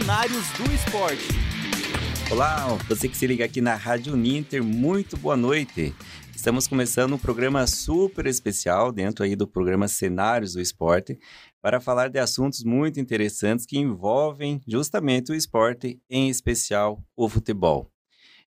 cenários do esporte. Olá, você que se liga aqui na Rádio Ninter, muito boa noite. Estamos começando um programa super especial dentro aí do programa Cenários do Esporte para falar de assuntos muito interessantes que envolvem justamente o esporte, em especial o futebol.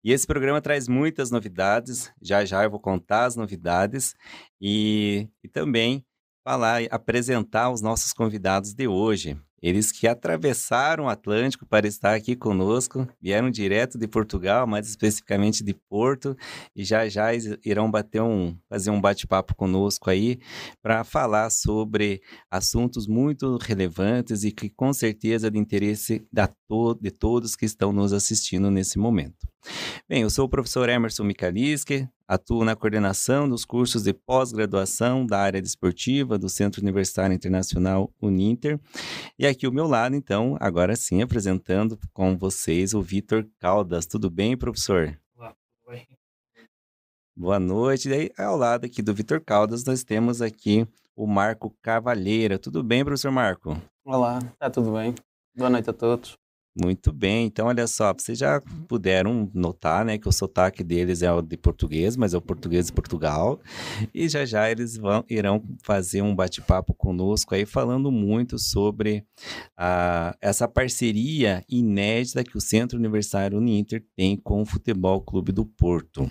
E esse programa traz muitas novidades, já já eu vou contar as novidades e, e também falar, apresentar os nossos convidados de hoje. Eles que atravessaram o Atlântico para estar aqui conosco, vieram direto de Portugal, mais especificamente de Porto, e já já irão bater um, fazer um bate-papo conosco aí para falar sobre assuntos muito relevantes e que com certeza é de interesse da to de todos que estão nos assistindo nesse momento. Bem, eu sou o professor Emerson Micaliski, atuo na coordenação dos cursos de pós-graduação da área desportiva do Centro Universitário Internacional Uninter. E aqui ao meu lado, então, agora sim, apresentando com vocês o Vitor Caldas. Tudo bem, professor? Olá, tudo bem? Boa noite. E aí, ao lado aqui do Vitor Caldas, nós temos aqui o Marco Cavalheira. Tudo bem, professor Marco? Olá, está tudo bem. Boa noite a todos. Muito bem, então olha só, vocês já puderam notar, né, que o sotaque deles é o de português, mas é o português de Portugal, e já já eles vão, irão fazer um bate-papo conosco aí, falando muito sobre a, essa parceria inédita que o Centro Universitário Uninter tem com o Futebol Clube do Porto.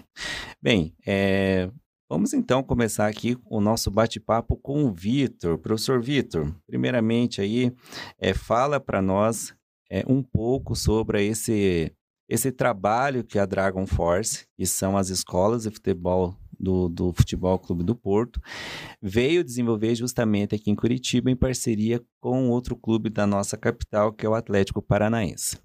Bem, é, Vamos então começar aqui o nosso bate-papo com o Vitor. Professor Vitor, primeiramente aí, é, fala para nós é, um pouco sobre esse, esse trabalho que a Dragon Force, que são as escolas de futebol do, do Futebol Clube do Porto, veio desenvolver justamente aqui em Curitiba, em parceria com outro clube da nossa capital, que é o Atlético Paranaense.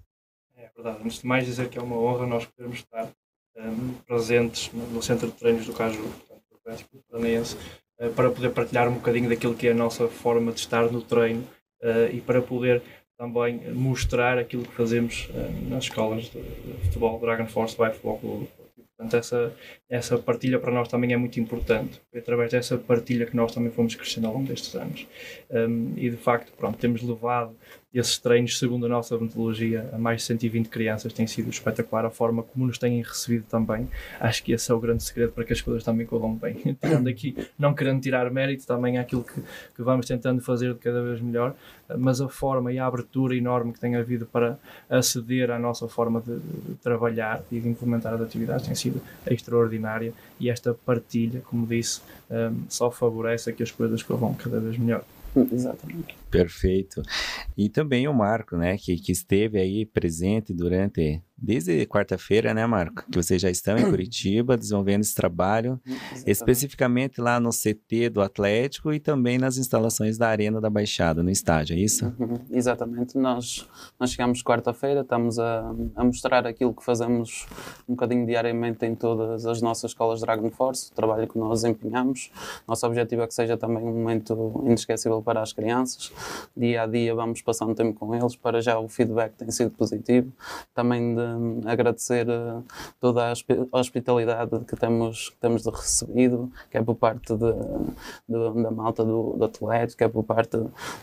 É verdade. Antes de mais dizer que é uma honra nós podermos estar um, presentes no Centro de Treinos do Caju, do Atlético Paranaense, uh, para poder partilhar um bocadinho daquilo que é a nossa forma de estar no treino uh, e para poder também mostrar aquilo que fazemos uh, nas escolas de, futebol Dragon Force by Futebol Clube. Portanto, essa, essa partilha para nós também é muito importante. Foi através dessa partilha que nós também fomos crescendo ao longo destes anos. Um, e de facto, pronto, temos levado esses treinos, segundo a nossa metodologia, a mais de 120 crianças. Tem sido espetacular a forma como nos têm recebido também. Acho que esse é o grande segredo para que as coisas também corram bem. Tirando aqui, não querendo tirar mérito também àquilo que, que vamos tentando fazer de cada vez melhor, mas a forma e a abertura enorme que tem havido para aceder à nossa forma de, de trabalhar e de implementar as atividades tem sido extraordinária e esta partilha, como disse, um, só favorece que as coisas corram cada vez melhor. Exatamente. Perfeito. E também o Marco, né, que, que esteve aí presente durante desde quarta-feira, né, Marco? Que vocês já estão em Curitiba desenvolvendo esse trabalho, Exatamente. especificamente lá no CT do Atlético e também nas instalações da Arena da Baixada, no estádio, é isso? Uhum. Exatamente. Nós, nós chegamos quarta-feira, estamos a, a mostrar aquilo que fazemos um bocadinho diariamente em todas as nossas escolas Dragon Force, o trabalho que nós empenhamos. Nosso objetivo é que seja também um momento inesquecível para as crianças. Dia a dia vamos passando tempo com eles, para já o feedback tem sido positivo. Também de agradecer uh, toda a hospitalidade que temos, que temos recebido, que é por parte de, de, da malta do, do Atlético, que é por parte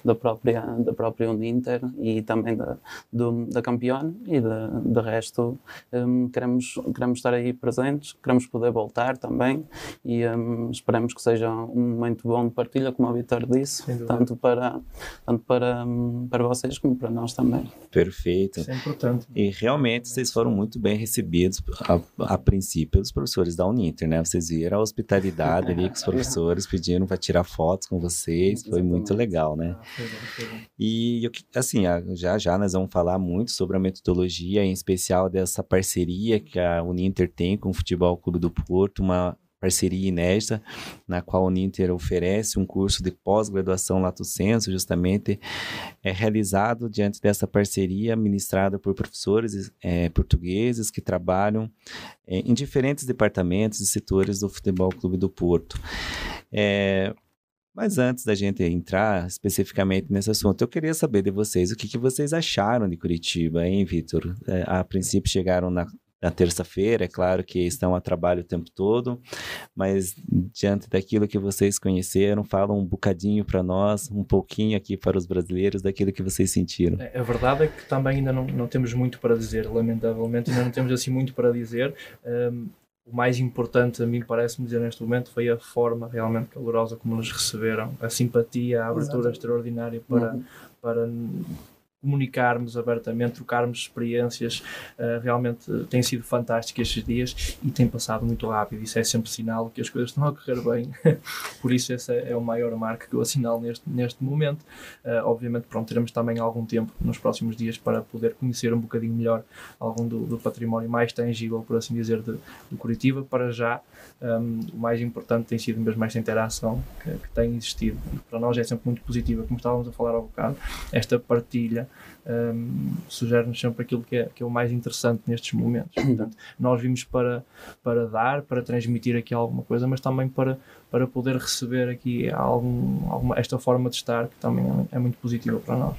da própria, da própria Uninter e também da, do, da Campeone e de, de resto um, queremos, queremos estar aí presentes, queremos poder voltar também e um, esperamos que seja um momento bom de partilha, como o Vitor disse, tanto para, tanto para, hum, para vocês como para nós também. Perfeito. Isso é importante. E realmente vocês foram muito bem recebidos a, a princípio pelos professores da Uninter, né? Vocês viram a hospitalidade ali que os professores pediram para tirar fotos com vocês, foi muito legal, né? E assim, já já nós vamos falar muito sobre a metodologia, em especial dessa parceria que a Uninter tem com o Futebol Clube do Porto, uma parceria inédita, na qual o Ninter oferece um curso de pós-graduação Lato Senso, justamente é realizado diante dessa parceria, ministrada por professores é, portugueses que trabalham é, em diferentes departamentos e setores do Futebol Clube do Porto. É, mas antes da gente entrar especificamente nesse assunto, eu queria saber de vocês o que, que vocês acharam de Curitiba, hein, Vitor? É, a princípio chegaram na na terça-feira, é claro que estão a trabalho o tempo todo, mas diante daquilo que vocês conheceram, falam um bocadinho para nós, um pouquinho aqui para os brasileiros, daquilo que vocês sentiram. É, a verdade é que também ainda não, não temos muito para dizer, lamentavelmente, ainda não temos assim muito para dizer. Um, o mais importante a mim parece-me dizer neste momento foi a forma realmente calorosa como nos receberam, a simpatia, a abertura Exato. extraordinária para, uhum. para comunicarmos abertamente, trocarmos experiências. Uh, realmente tem sido fantástico estes dias e tem passado muito rápido. Isso é sempre sinal que as coisas estão a correr bem. Por isso, esse é, o maior marco que eu assinalo neste, neste momento. Uh, obviamente, pronto, teremos também algum tempo nos próximos dias para poder conhecer um bocadinho melhor algum do, do património mais tangível, por assim dizer, de, de Curitiba. Para já, um, o mais importante tem sido mesmo esta interação que, que tem existido. Para nós é sempre muito positiva, como estávamos a falar há bocado, esta partilha um, sugere-nos sempre aquilo que é, que é o mais interessante nestes momentos. Portanto, nós vimos para, para dar, para transmitir aqui alguma coisa, mas também para, para poder receber aqui algum, alguma, esta forma de estar que também é, é muito positiva para nós.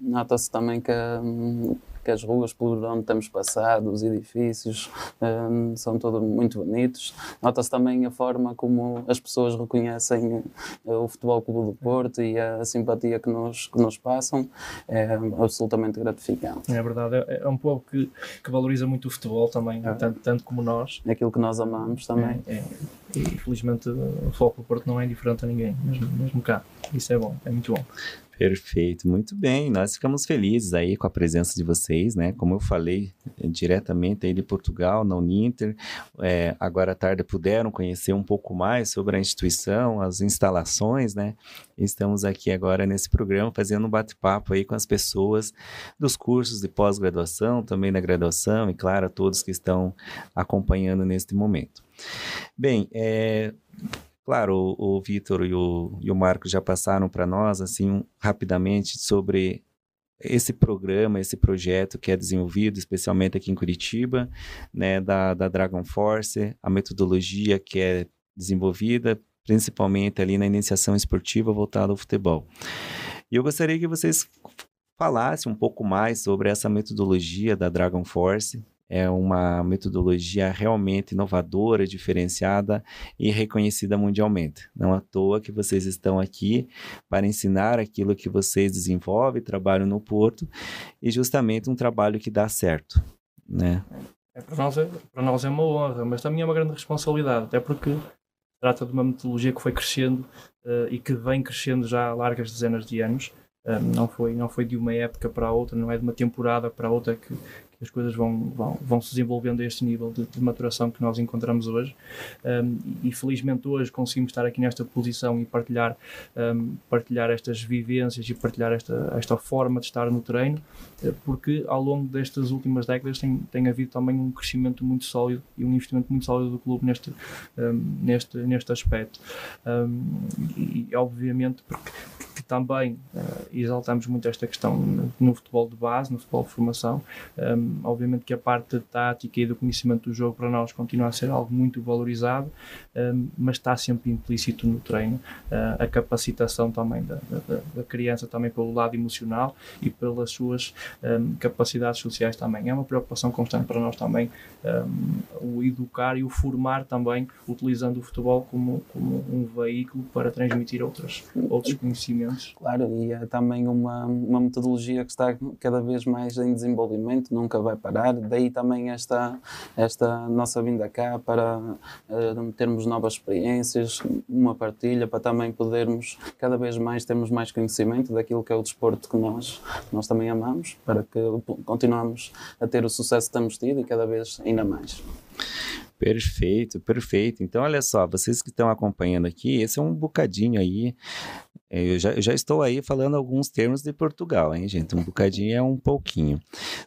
Nota-se também que hum, que as ruas por onde temos passado, os edifícios, um, são todos muito bonitos. Nota-se também a forma como as pessoas reconhecem uh, o Futebol Clube do Porto e a, simpatia que nos, que nos passam. É absolutamente gratificante. É verdade, é, é um povo que, que valoriza muito o futebol também, é. tanto, tanto como nós. Aquilo que nós amamos também. É, é. E felizmente o Futebol do Porto não é indiferente a ninguém, mesmo, mesmo cá. Isso é bom, é muito bom. Perfeito, muito bem. Nós ficamos felizes aí com a presença de vocês, né? Como eu falei eh, diretamente aí de Portugal, na Uninter, é, agora à tarde puderam conhecer um pouco mais sobre a instituição, as instalações, né? Estamos aqui agora nesse programa fazendo um bate-papo aí com as pessoas dos cursos de pós-graduação, também da graduação e, claro, todos que estão acompanhando neste momento. Bem, é, Claro, o, o Vitor e o, e o Marco já passaram para nós, assim, rapidamente sobre esse programa, esse projeto que é desenvolvido especialmente aqui em Curitiba, né, da, da Dragon Force, a metodologia que é desenvolvida principalmente ali na iniciação esportiva voltada ao futebol. E eu gostaria que vocês falassem um pouco mais sobre essa metodologia da Dragon Force, é uma metodologia realmente inovadora, diferenciada e reconhecida mundialmente. Não à toa que vocês estão aqui para ensinar aquilo que vocês desenvolvem, trabalham no Porto e justamente um trabalho que dá certo, né? É, para, nós é, para nós é uma honra, mas também é uma grande responsabilidade, até porque trata de uma metodologia que foi crescendo uh, e que vem crescendo já há largas dezenas de anos. Uh, não, foi, não foi de uma época para a outra, não é de uma temporada para outra que, as coisas vão, vão, vão se desenvolvendo a este nível de, de maturação que nós encontramos hoje. Um, e felizmente hoje conseguimos estar aqui nesta posição e partilhar, um, partilhar estas vivências e partilhar esta, esta forma de estar no treino, eh, porque ao longo destas últimas décadas tem, tem havido também um crescimento muito sólido e um investimento muito sólido do clube neste, um, neste, neste aspecto. e, obviamente porque também uh, exaltamos muito esta questão no, futebol de base, no futebol de formação. Um, obviamente que a parte tática e do conhecimento do jogo para nós continua a ser algo muito valorizado, um, mas está sempre implícito no treino. Uh, a capacitação também da, da, da, criança, também pelo lado emocional e pelas suas um, capacidades sociais também. É uma preocupação constante para nós também o educar e o formar também, utilizando o futebol como, como um veículo para transmitir outros, outros conhecimentos Claro, e é também uma, uma metodologia que está cada vez mais em desenvolvimento, nunca vai parar. Daí também esta, esta nossa vinda cá para uh, termos novas experiências, uma partilha, para também podermos cada vez mais termos mais conhecimento daquilo que é o desporto que nós, nós também amamos, para que continuemos a ter o sucesso que temos tido e cada vez ainda mais. Perfeito, perfeito. Então, olha só, vocês que estão acompanhando aqui, esse é um bocadinho aí. Eh, eu já, eu já estou aí falando alguns termos de Portugal, hein, gente? Um bocadinho é um pouquinho.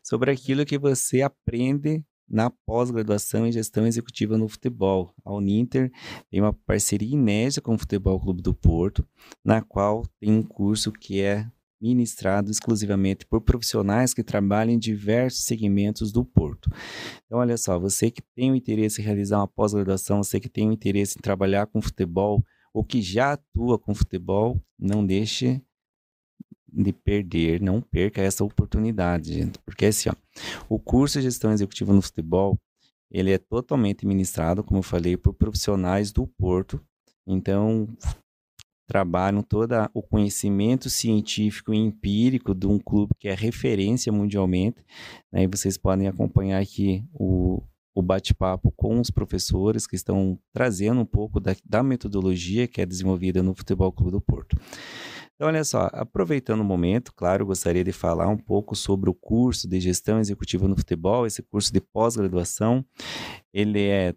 Sobre aquilo que você aprende na pós-graduação em gestão executiva no futebol. A Uninter tem uma parceria inédita com o Futebol Clube do Porto, na qual tem um curso que é ministrado exclusivamente por profissionais que trabalham em diversos segmentos do Porto. Então, olha só, você que tem o interesse em realizar uma pós-graduação, você que tem o interesse em trabalhar com futebol ou que já atua com futebol, não deixe de perder, não perca essa oportunidade, gente. Porque assim, ó, o curso de gestão executiva no futebol ele é totalmente ministrado, como eu falei, por profissionais do Porto. Então, trabalham todo o conhecimento científico e empírico de um clube que é referência mundialmente. Né? E vocês podem acompanhar aqui o, o bate-papo com os professores que estão trazendo um pouco da, da metodologia que é desenvolvida no Futebol Clube do Porto. Então, olha só, aproveitando o momento, claro, gostaria de falar um pouco sobre o curso de gestão executiva no futebol, esse curso de pós-graduação. Ele é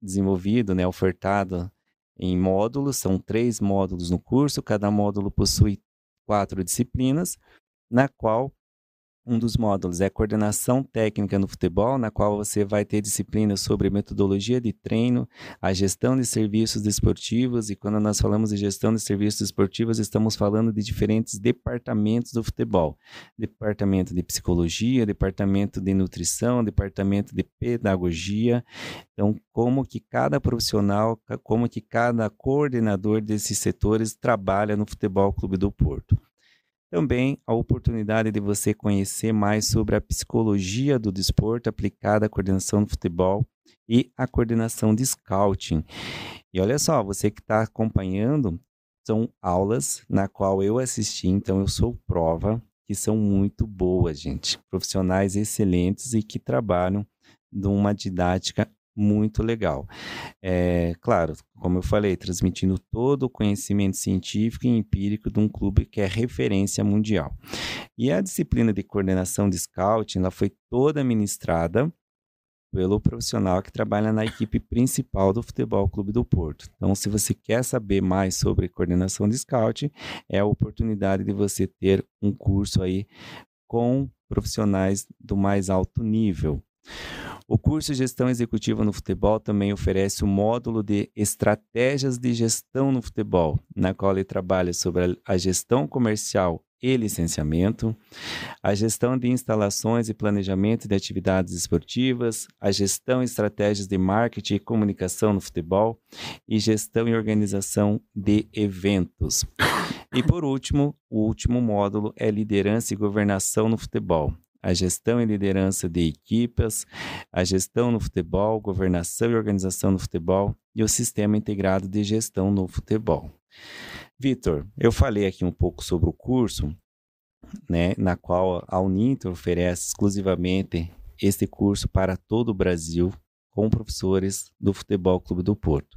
desenvolvido, né, ofertado em módulos, são três módulos no curso, cada módulo possui quatro disciplinas, na qual um dos módulos é coordenação técnica no futebol, na qual você vai ter disciplinas sobre metodologia de treino, a gestão de serviços desportivos, e quando nós falamos de gestão de serviços desportivos, estamos falando de diferentes departamentos do futebol. Departamento de psicologia, departamento de nutrição, departamento de pedagogia. Então, como que cada profissional, como que cada coordenador desses setores trabalha no Futebol Clube do Porto. Também a oportunidade de você conhecer mais sobre a psicologia do desporto aplicada à coordenação do futebol e a coordenação de scouting. E olha só, você que está acompanhando, são aulas na qual eu assisti, então eu sou prova que são muito boas, gente. Profissionais excelentes e que trabalham de uma didática muito legal. É, claro, como eu falei, transmitindo todo o conhecimento científico e empírico de um clube que é referência mundial. E a disciplina de coordenação de scouting, ela foi toda ministrada pelo profissional que trabalha na equipe principal do Futebol Clube do Porto. Então, se você quer saber mais sobre coordenação de scouting, é a oportunidade de você ter um curso aí com profissionais do mais alto nível. O curso de Gestão Executiva no Futebol também oferece o módulo de Estratégias de Gestão no Futebol, na qual ele trabalha sobre a gestão comercial e licenciamento, a gestão de instalações e planejamento de atividades esportivas, a gestão e estratégias de marketing e comunicação no futebol e gestão e organização de eventos. E por último, o último módulo é liderança e governação no futebol, a gestão e liderança de equipas, a gestão no futebol, governação e organização no futebol e o sistema integrado de gestão no futebol. Vitor, eu falei aqui um pouco sobre o curso, né, na qual a Uninter oferece exclusivamente este curso para todo o Brasil, com professores do Futebol Clube do Porto.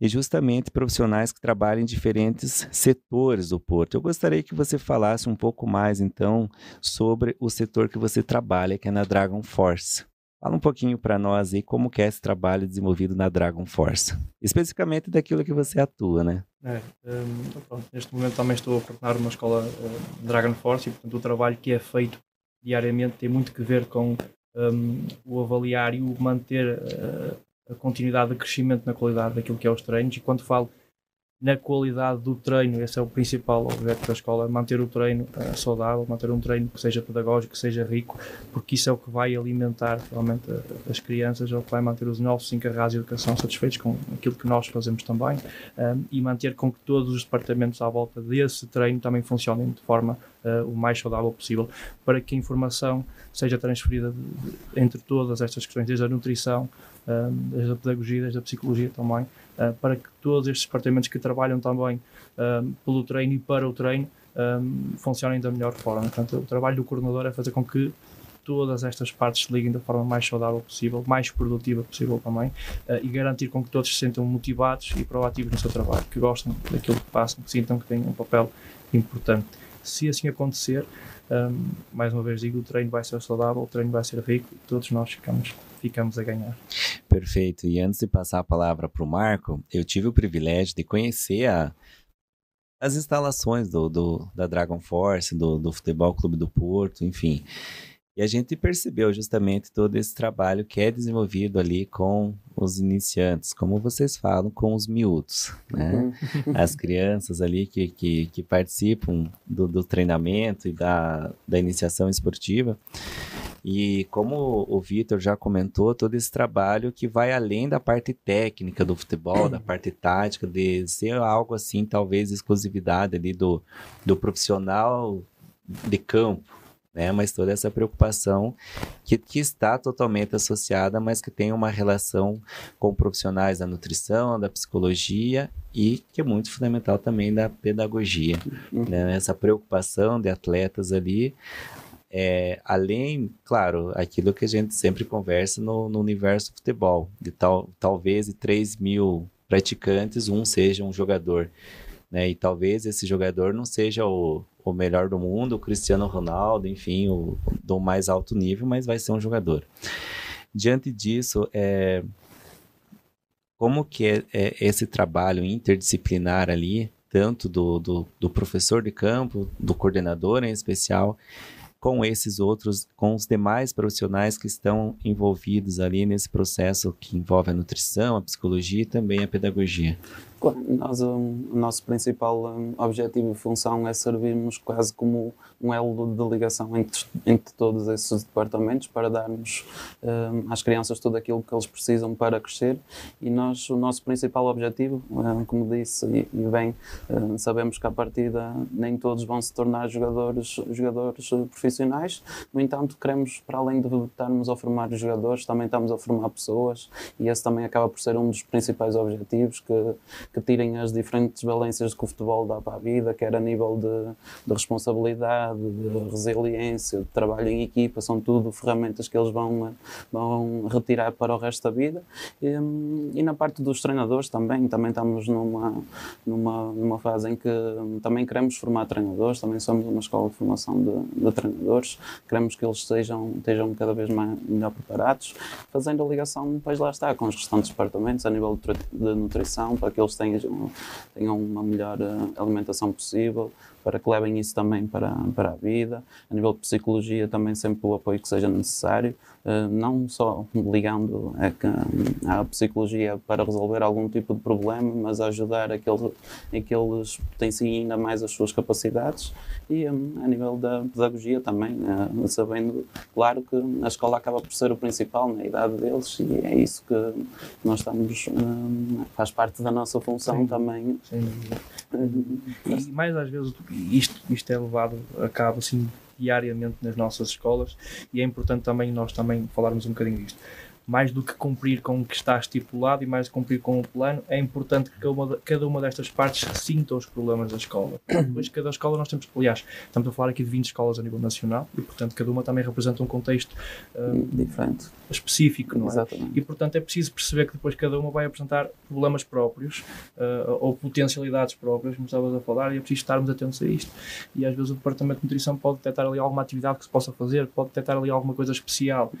E justamente profissionais que trabalham em diferentes setores do Porto. Eu gostaria que você falasse um pouco mais, então, sobre o setor que você trabalha, que é na Dragon Force. Fala um pouquinho para nós aí como é esse trabalho desenvolvido na Dragon Force, especificamente daquilo que você atua, né? É, um, pronto, neste momento também estou a coordenar uma escola uh, Dragon Force e, portanto, o trabalho que é feito diariamente tem muito que ver com um, o avaliar e o manter uh, a continuidade de crescimento na qualidade daquilo que é os treinos. E quando falo na qualidade do treino, esse é o principal objeto da escola, manter o treino uh, saudável, manter um treino que seja pedagógico, que seja rico, porque isso é o que vai alimentar realmente as crianças, é o que vai manter os nossos encarregados de educação satisfeitos com aquilo que nós fazemos também um, e manter com que todos os departamentos à volta desse treino também funcionem de forma uh, o mais saudável possível, para que a informação seja transferida de, de, entre todas estas questões, desde a nutrição, uh, desde a pedagogia, desde a psicologia também, uh, para que todos estes departamentos que trabalham também pelo treino e para o treino funcionem da melhor forma. Portanto, o trabalho do coordenador é fazer com que todas estas partes se liguem da forma mais saudável possível, mais produtiva possível também, uh, e garantir com que todos se sintam motivados e proativos no seu trabalho, que gostem daquilo que passam, que sintam que têm um papel importante. Se assim acontecer, um, mais uma vez digo, o treino vai ser saudável, o treino vai ser rico e todos nós ficamos, ficamos a ganhar. Perfeito. E antes de passar a palavra para o Marco, eu tive o privilégio de conhecer a, as instalações do, do, da Dragon Force, do, do Futebol Clube do Porto, enfim. E a gente percebeu justamente todo esse trabalho que é desenvolvido ali com os iniciantes, como vocês falam, com os miúdos, né? Uhum. As crianças ali que, que, que participam do, do, treinamento e da, da iniciação esportiva. E como o Vitor já comentou, todo esse trabalho que vai além da parte técnica do futebol, da parte tática, de ser algo assim, talvez exclusividade ali do, do profissional de campo, né? Mas toda essa preocupação que, que está totalmente associada, mas que tem uma relação com profissionais da nutrição, da psicologia e que é muito fundamental também da pedagogia, uhum. né? Essa preocupação de atletas ali, é, além, claro, aquilo que a gente sempre conversa no, no universo do futebol, de tal, talvez de 3 mil praticantes, um seja um jogador. Né? E talvez esse jogador não seja o, o melhor do mundo, o Cristiano Ronaldo, enfim, o do mais alto nível, mas vai ser um jogador. Diante disso, é, como que é, é esse trabalho interdisciplinar ali, tanto do, do, do professor de campo, do coordenador em especial, com esses outros, com os demais profissionais que estão envolvidos ali nesse processo que envolve a nutrição, a psicologia e também a pedagogia? Nós, um, o nosso principal um, objetivo e função é servirmos quase como um elo de ligação entre, entre todos esses departamentos para darmos um, às crianças tudo aquilo que eles precisam para crescer. E nós, o nosso principal objetivo, como disse e, e bem, sabemos que a partida nem todos vão se tornar jogadores, jogadores profissionais, no entanto queremos, para além de estarmos a formar jogadores, também estamos a formar pessoas e esse também acaba por ser um dos principais objetivos que que tirem as diferentes valências que o futebol dá para a vida, quer a nível de, de responsabilidade, de resiliência, de trabalho em equipa, são tudo ferramentas que eles vão, vão retirar para o resto da vida. E, e na parte dos treinadores também, também estamos numa, numa, numa fase em que também queremos formar treinadores, também somos uma escola de formação de, de treinadores, queremos que eles sejam, estejam cada vez mais, melhor preparados, fazendo a ligação, depois lá está, com os restantes departamentos, a nível de, de nutrição, para que eles tenham, tenham uma melhor eh, alimentação possível, para que levem isso também para, para a vida. A nível de psicologia, também sempre o apoio que seja necessário, não só ligando a, a, psicologia para resolver algum tipo de problema, mas a ajudar a que eles, a que eles potenciem ainda mais as suas capacidades e um, a nível da pedagogia também, uh, sabendo, claro que a escola acaba por ser o principal na idade deles e é isso que nós estamos, um, faz parte da nossa função Sim. também. Sim. E mais às vezes isto, isto é levado a cabo assim diariamente nas nossas escolas e é importante também nós também falarmos um bocadinho disto mais do que cumprir com o que está estipulado e mais do que cumprir com o plano, é importante que cada uma, cada uma destas partes sinta os problemas da escola. Depois, cada escola nós temos, aliás, estamos a falar aqui de 20 escolas a nível nacional e, portanto, cada uma também representa um contexto uh, diferente, específico, não é? Exatamente. E, portanto, é preciso perceber que depois cada uma vai apresentar problemas próprios uh, ou potencialidades próprias, como estavas a falar, e é preciso estarmos atentos a isto. E às vezes o Departamento de Nutrição pode detectar ali alguma atividade que se possa fazer, pode detectar ali alguma coisa especial.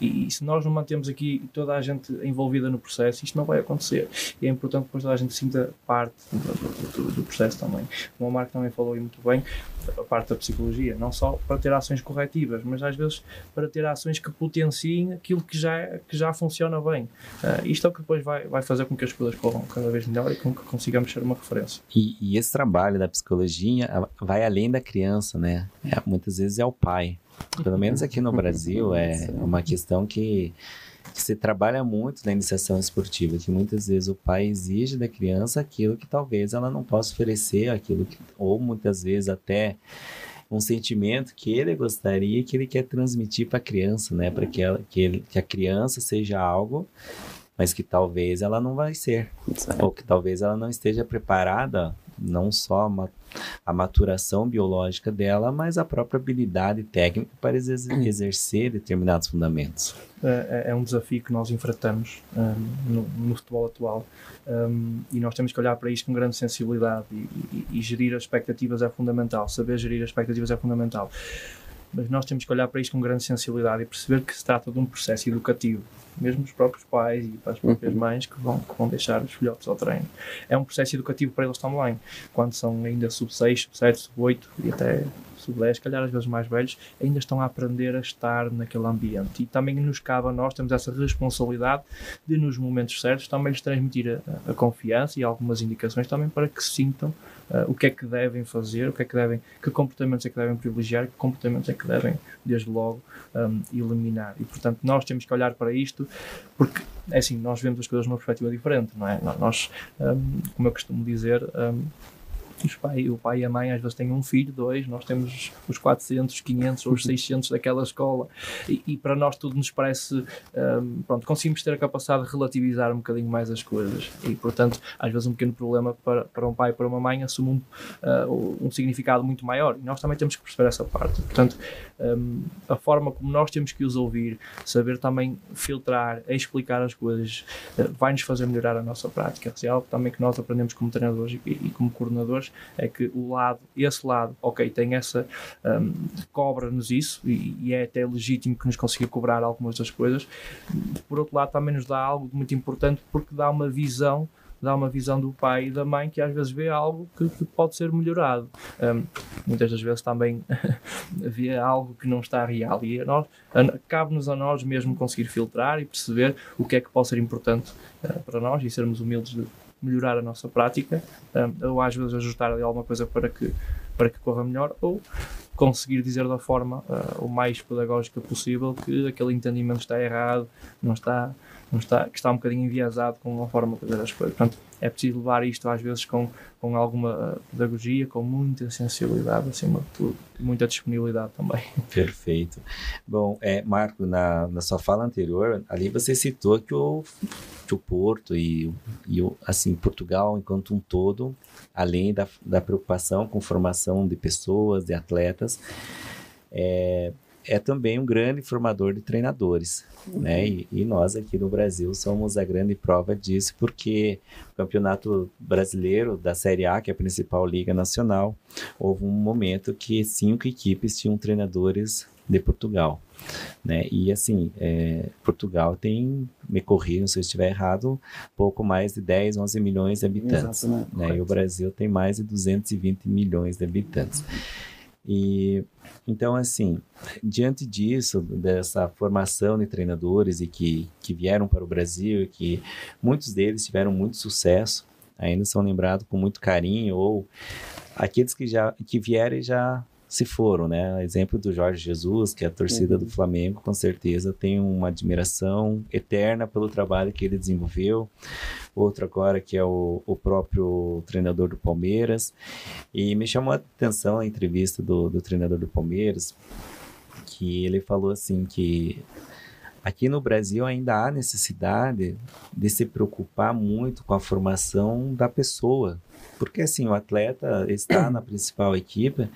E, e se nós não mantemos aqui toda a gente envolvida no processo, isto não vai acontecer. E é importante que depois toda a gente sinta parte do, do, do processo também. Como o Marco também falou aí muito bem, a parte da psicologia, não só para ter ações corretivas, mas às vezes para ter ações que potenciem aquilo que já, que já funciona bem. Uh, isto é o que depois vai, vai fazer com que as coisas corram cada vez melhor e com que consigamos ser uma referência. E, e esse trabalho da psicologia vai além da criança, né? É, muitas vezes é o pai. Pelo menos aqui no Brasil é uma questão que que se trabalha muito na iniciação esportiva, que muitas vezes o pai exige da criança aquilo que talvez ela não possa oferecer, aquilo que, ou muitas vezes até um sentimento que ele gostaria que ele quer transmitir para a criança, né, para que, ela, que, ele, que a criança seja algo mas que talvez ela não vai ser, certo. ou que talvez ela não esteja preparada não só a maturação biológica dela, mas a própria habilidade técnica para exercer determinados fundamentos. É, é, é um desafio que nós enfrentamos um, no, no, futebol atual. Um, e nós temos que olhar para isto com grande sensibilidade e, e, e gerir as expectativas é fundamental, saber gerir as expectativas é fundamental mas nós temos que olhar para isto com grande sensibilidade e perceber que se trata de um processo educativo mesmo os próprios pais e para as próprias uhum. mães que vão, que vão deixar os filhotes ao treino. É um processo educativo para eles também, quando são ainda sub-6, sub-7, sub-8 e até sub-10, calhar às vezes mais velhos, ainda estão a aprender a estar naquele ambiente. E também nos cabe a nós, temos essa responsabilidade de, nos momentos certos, também lhes transmitir a, a confiança e algumas indicações também para que sintam uh, o que é que devem fazer, o que é que devem, que comportamentos é que devem privilegiar, que comportamentos é que devem, desde logo, um, eliminar. E, portanto, nós temos que olhar para isto porque, é assim, nós vemos as coisas numa perspectiva diferente, não é? Nós, um, como eu costumo dizer, um, os pai, o pai e a mãe às vezes têm um filho, dois, nós temos os 400, 500 ou os 600 daquela escola. E, e para nós tudo nos parece, um, pronto, conseguimos ter a capacidade de relativizar um bocadinho mais as coisas. E portanto às vezes um pequeno problema para, para um pai e para uma mãe assume um, uh, um significado muito maior. E nós também temos que perceber essa parte, portanto um, a forma como nós temos que os ouvir, saber também filtrar, explicar as coisas, uh, vai-nos fazer melhorar a nossa prática. É algo também que nós aprendemos como treinadores e, e como coordenadores é que o lado, esse lado, ok, tem essa, um, cobra-nos isso e, e, é até legítimo que nos consiga cobrar algumas das coisas. Por outro lado, também nos dá algo muito importante porque dá uma visão dá uma visão do pai e da mãe que às vezes vê algo que, que pode ser melhorado. Um, muitas das vezes também vê algo que não está real e cabe-nos a nós mesmo conseguir filtrar e perceber o que é que pode ser importante uh, para nós e sermos humildes de melhorar a nossa prática um, ou às vezes ajustar ali alguma coisa para que, para que corra melhor ou conseguir dizer da forma uh, o mais pedagógica possível que aquele entendimento está errado, não está está, que está um bocadinho enviesado com a forma de fazer as coisas. Portanto, é preciso levar isto às vezes com, com alguma pedagogia, com muita sensibilidade, acima de tudo, muita disponibilidade também. Perfeito. Bom, é, Marco, na, na sua fala anterior, ali você citou que o, o Porto e, e assim, Portugal, enquanto um todo, além da, da preocupação com formação de pessoas, de atletas, é, é também um grande formador de treinadores, uhum. né? E, e, nós aqui no Brasil somos a grande prova disso, porque o Campeonato Brasileiro da Série A, que é a principal liga nacional, houve um momento que cinco equipes tinham treinadores de Portugal, né? E assim, é, Portugal tem, me corrijam se eu estiver errado, pouco mais de 10, 11 milhões de habitantes, né? E o Brasil tem mais de 220 milhões de habitantes. E então, assim, diante disso, dessa formação de treinadores e que, que vieram para o Brasil e que muitos deles tiveram muito sucesso, ainda são lembrados com muito carinho, ou aqueles que já que vieram já se foram, né? Exemplo do Jorge Jesus, que é a torcida uhum. do Flamengo, com certeza tem uma admiração eterna pelo trabalho que ele desenvolveu. Outro agora que é o, o próprio treinador do Palmeiras. E me chamou a atenção a entrevista do, do treinador do Palmeiras, que ele falou assim que aqui no Brasil ainda há necessidade de se preocupar muito com a formação da pessoa, porque assim, o atleta está na principal equipe,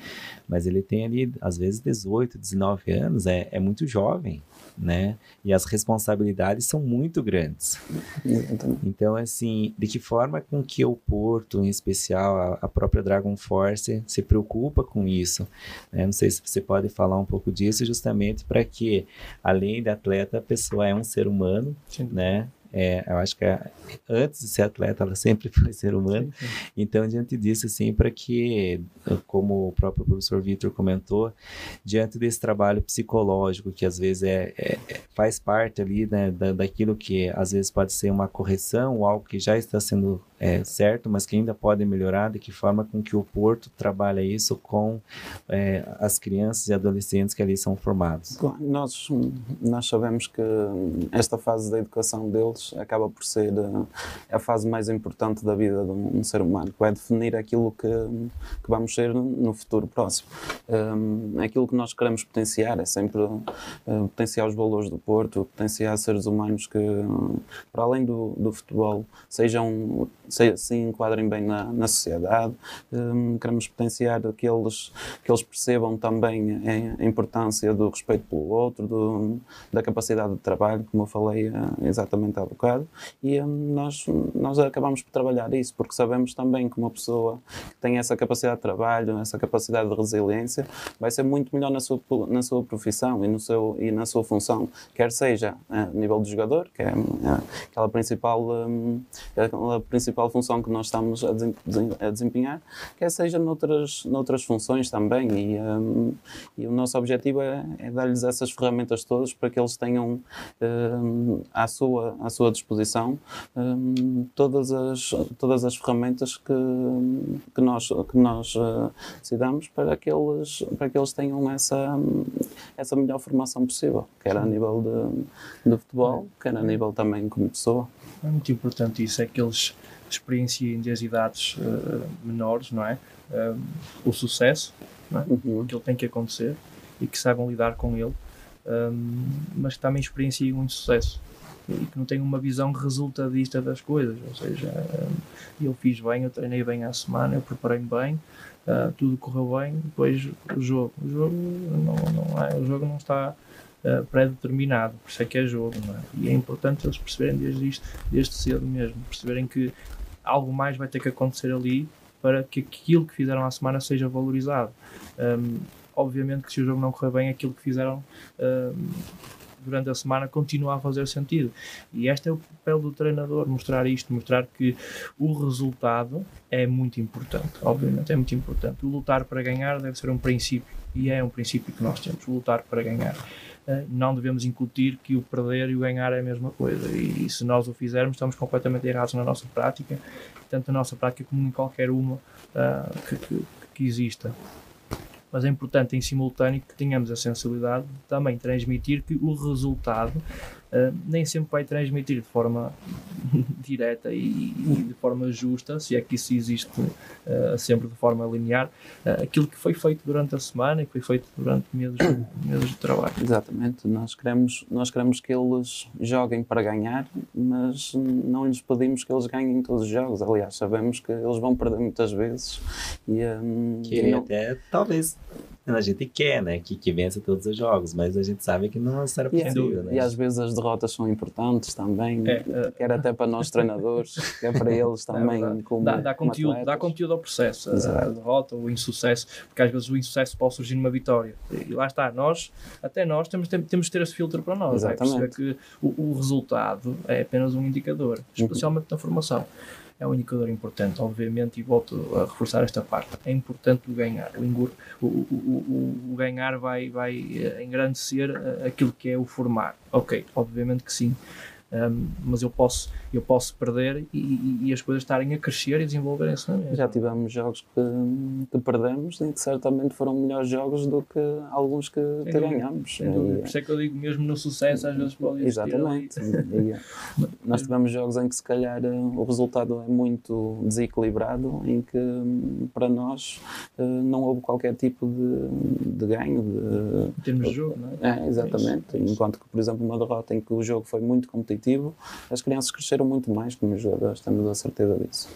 mas ele tem ali, às vezes, 18, 19 anos, é, é muito jovem, né? E as responsabilidades são muito grandes. Então, assim, de que forma com que o Porto, em especial a, a própria Dragon Force, se preocupa com isso? Né? Não sei se você pode falar um pouco disso, justamente para que, além de atleta, a pessoa é um ser humano, Sim. né? É, eu acho que a, antes de ser atleta, ela sempre foi ser humano. Sim, sim. Então, diante disso, assim, para que, como o próprio professor Vitor comentou, diante desse trabalho psicológico, que às vezes é, é, é, faz parte ali né, da, daquilo que às vezes pode ser uma correção ou algo que já está sendo é, certo, mas que ainda pode melhorar, de que forma com que o Porto trabalha isso com é, as crianças e adolescentes que ali são formados? Nós, nós sabemos que esta fase da educação deles acaba por ser é a fase mais importante da vida de um, ser humano, que vai definir aquilo que, que vamos ser no futuro próximo. Um, aquilo que nós queremos potenciar é sempre uh, potenciar os valores do Porto, potenciar seres humanos que, para além do, do futebol, sejam se, se enquadrem bem na, na sociedade. Um, queremos potenciar que eles, que eles percebam também a, importância do respeito pelo outro, do, da capacidade de trabalho, como eu falei uh, exatamente há bocado. E um, nós, nós acabamos por trabalhar isso, porque sabemos também que uma pessoa que tem essa capacidade de trabalho, essa capacidade de resiliência, vai ser muito melhor na sua, na sua profissão e, no seu, e na sua função, quer seja a nível de jogador, que é, é aquela principal, um, aquela principal principal função que nós estamos a desempenhar, quer seja noutras, noutras funções também. E, um, e o nosso objetivo é, é dar-lhes essas ferramentas todas para que eles tenham um, à, sua, à sua disposição um, todas, as, todas as ferramentas que, que nós, que nós uh, decidamos para que eles, para que eles tenham essa, essa melhor formação possível, quer a nível de, de futebol, quer a nível também como pessoa. É muito importante isso, é que eles experienciem desde idades uh, menores, não é? Um, o sucesso, não é? Uhum. que ele tem que acontecer e que saibam lidar com ele, um, mas que também experienciem muito sucesso e que não tenham uma visão resultadista das coisas, ou seja, um, eu fiz bem, eu treinei bem à semana, eu preparei-me bem, uh, tudo correu bem, depois o jogo, o jogo não, não é, o jogo não está uh, pré-determinado, por isso é que é jogo, é? E é importante eles perceberem desde isto, desde cedo mesmo, perceberem que algo mais vai ter que acontecer ali para que aquilo que fizeram à semana seja valorizado. Um, obviamente que se o jogo não correr bem, aquilo que fizeram um, durante a semana continua a fazer sentido. E este é o papel do treinador, mostrar isto, mostrar que o resultado é muito importante, obviamente é muito importante. O lutar para ganhar deve ser um princípio, e é um princípio que nós temos, lutar para ganhar. Uh, não devemos incutir que o perder e o ganhar é a mesma coisa, e, e, se nós o fizermos, estamos completamente errados na nossa prática, tanto na nossa prática como em qualquer uma uh, que, que, que exista. Mas é importante em simultâneo que tenhamos a sensibilidade de também transmitir que o resultado uh, nem sempre vai transmitir de forma direta e, e, de forma justa, se é que isso existe uh, sempre de forma linear, uh, aquilo que foi feito durante a semana e que foi feito durante meses, meses de trabalho. Exatamente, nós queremos, nós queremos que eles joguem para ganhar, mas não lhes pedimos que eles ganhem todos os jogos. Aliás, sabemos que eles vão perder muitas vezes. E, um, que e não... até talvez a gente quer, né, que, que vença todos os jogos, mas a gente sabe que não será possível, e, né? E às vezes as derrotas são importantes também, é, uh, quer até para nós treinadores, quer para eles é também. É como, dá, dá, como conteúdo, dá conteúdo ao processo, a, a, derrota, o insucesso, porque às vezes o insucesso pode surgir numa vitória. E, lá está, nós, até nós, temos, temos de ter esse filtro para nós. É? Exatamente. É que o, o resultado é apenas um indicador, uhum. especialmente uhum. na formação é um indicador importante, obviamente, e volto a reforçar esta parte. É importante o ganhar. O, o, o, o ganhar vai, vai eh, engrandecer eh, aquilo que é o formar. Ok, obviamente que sim um, mas eu posso, eu posso perder e, e, e, as coisas estarem a crescer e desenvolverem-se na Já tivemos jogos que, que perdemos e que certamente foram melhores jogos do que alguns que, que ganhamos. Por isso é que eu digo, mesmo no sucesso, às vezes pode Exatamente. nós tivemos jogos em que se calhar o resultado é muito desequilibrado, em que para nós eh, não houve qualquer tipo de, de ganho. De, em termos de jogo, não é? É, exatamente. É Enquanto que, por exemplo, uma derrota em que o jogo foi muito competitivo competitivo, as crianças cresceram muito mais como jogadores, temos a certeza disso.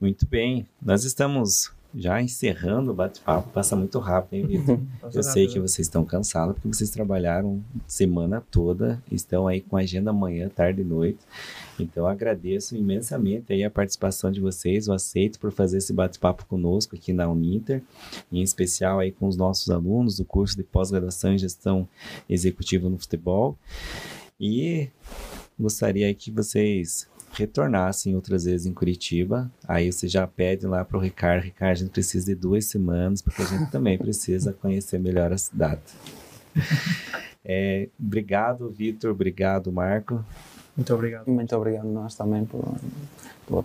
Muito bem, nós estamos já encerrando o bate-papo, passa muito rápido, hein, Vitor? Eu sei que vocês estão cansados, porque vocês trabalharam semana toda, estão aí com agenda manhã, tarde e noite. Então, agradeço imensamente aí a participação de vocês, o aceito por fazer esse bate-papo conosco aqui na Uninter, em especial aí com os nossos alunos do curso de pós-graduação em gestão executiva no futebol. E gostaria que vocês retornassem outras vezes em Curitiba. Aí você já pede lá para o Ricardo, Ricardo, a gente precisa de duas semanas, porque a gente também precisa conhecer melhor a cidade. É, obrigado, Vitor. Obrigado, Marco. Muito obrigado. Muito obrigado nós também por, por.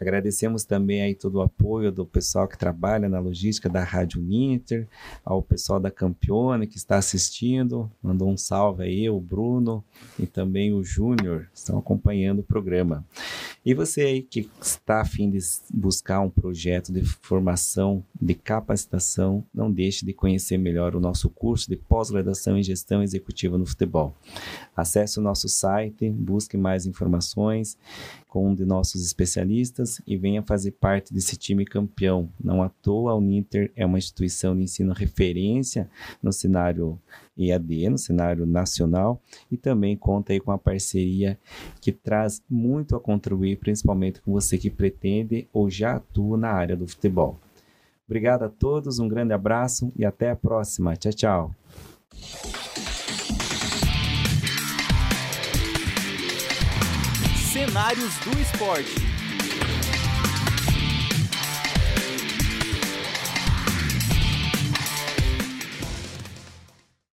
Agradecemos também aí todo o apoio do pessoal que trabalha na logística da Rádio Ninter, ao pessoal da Campione que está assistindo, mandou um salve aí, o Bruno e também o Júnior, estão acompanhando o programa. E você aí que está a fim de buscar um projeto de formação, de capacitação, não deixe de conhecer melhor o nosso curso de pós-graduação em gestão executiva no futebol. Acesse o nosso site, busque mais informações com um de nossos especialistas e venha fazer parte desse time campeão. Não à toa, a Uninter é uma instituição de ensino referência no cenário EAD, no cenário nacional, e também conta aí com a parceria que traz muito a contribuir, principalmente com você que pretende ou já atua na área do futebol. Obrigado a todos, um grande abraço e até a próxima. Tchau, tchau. Cenários do Esporte.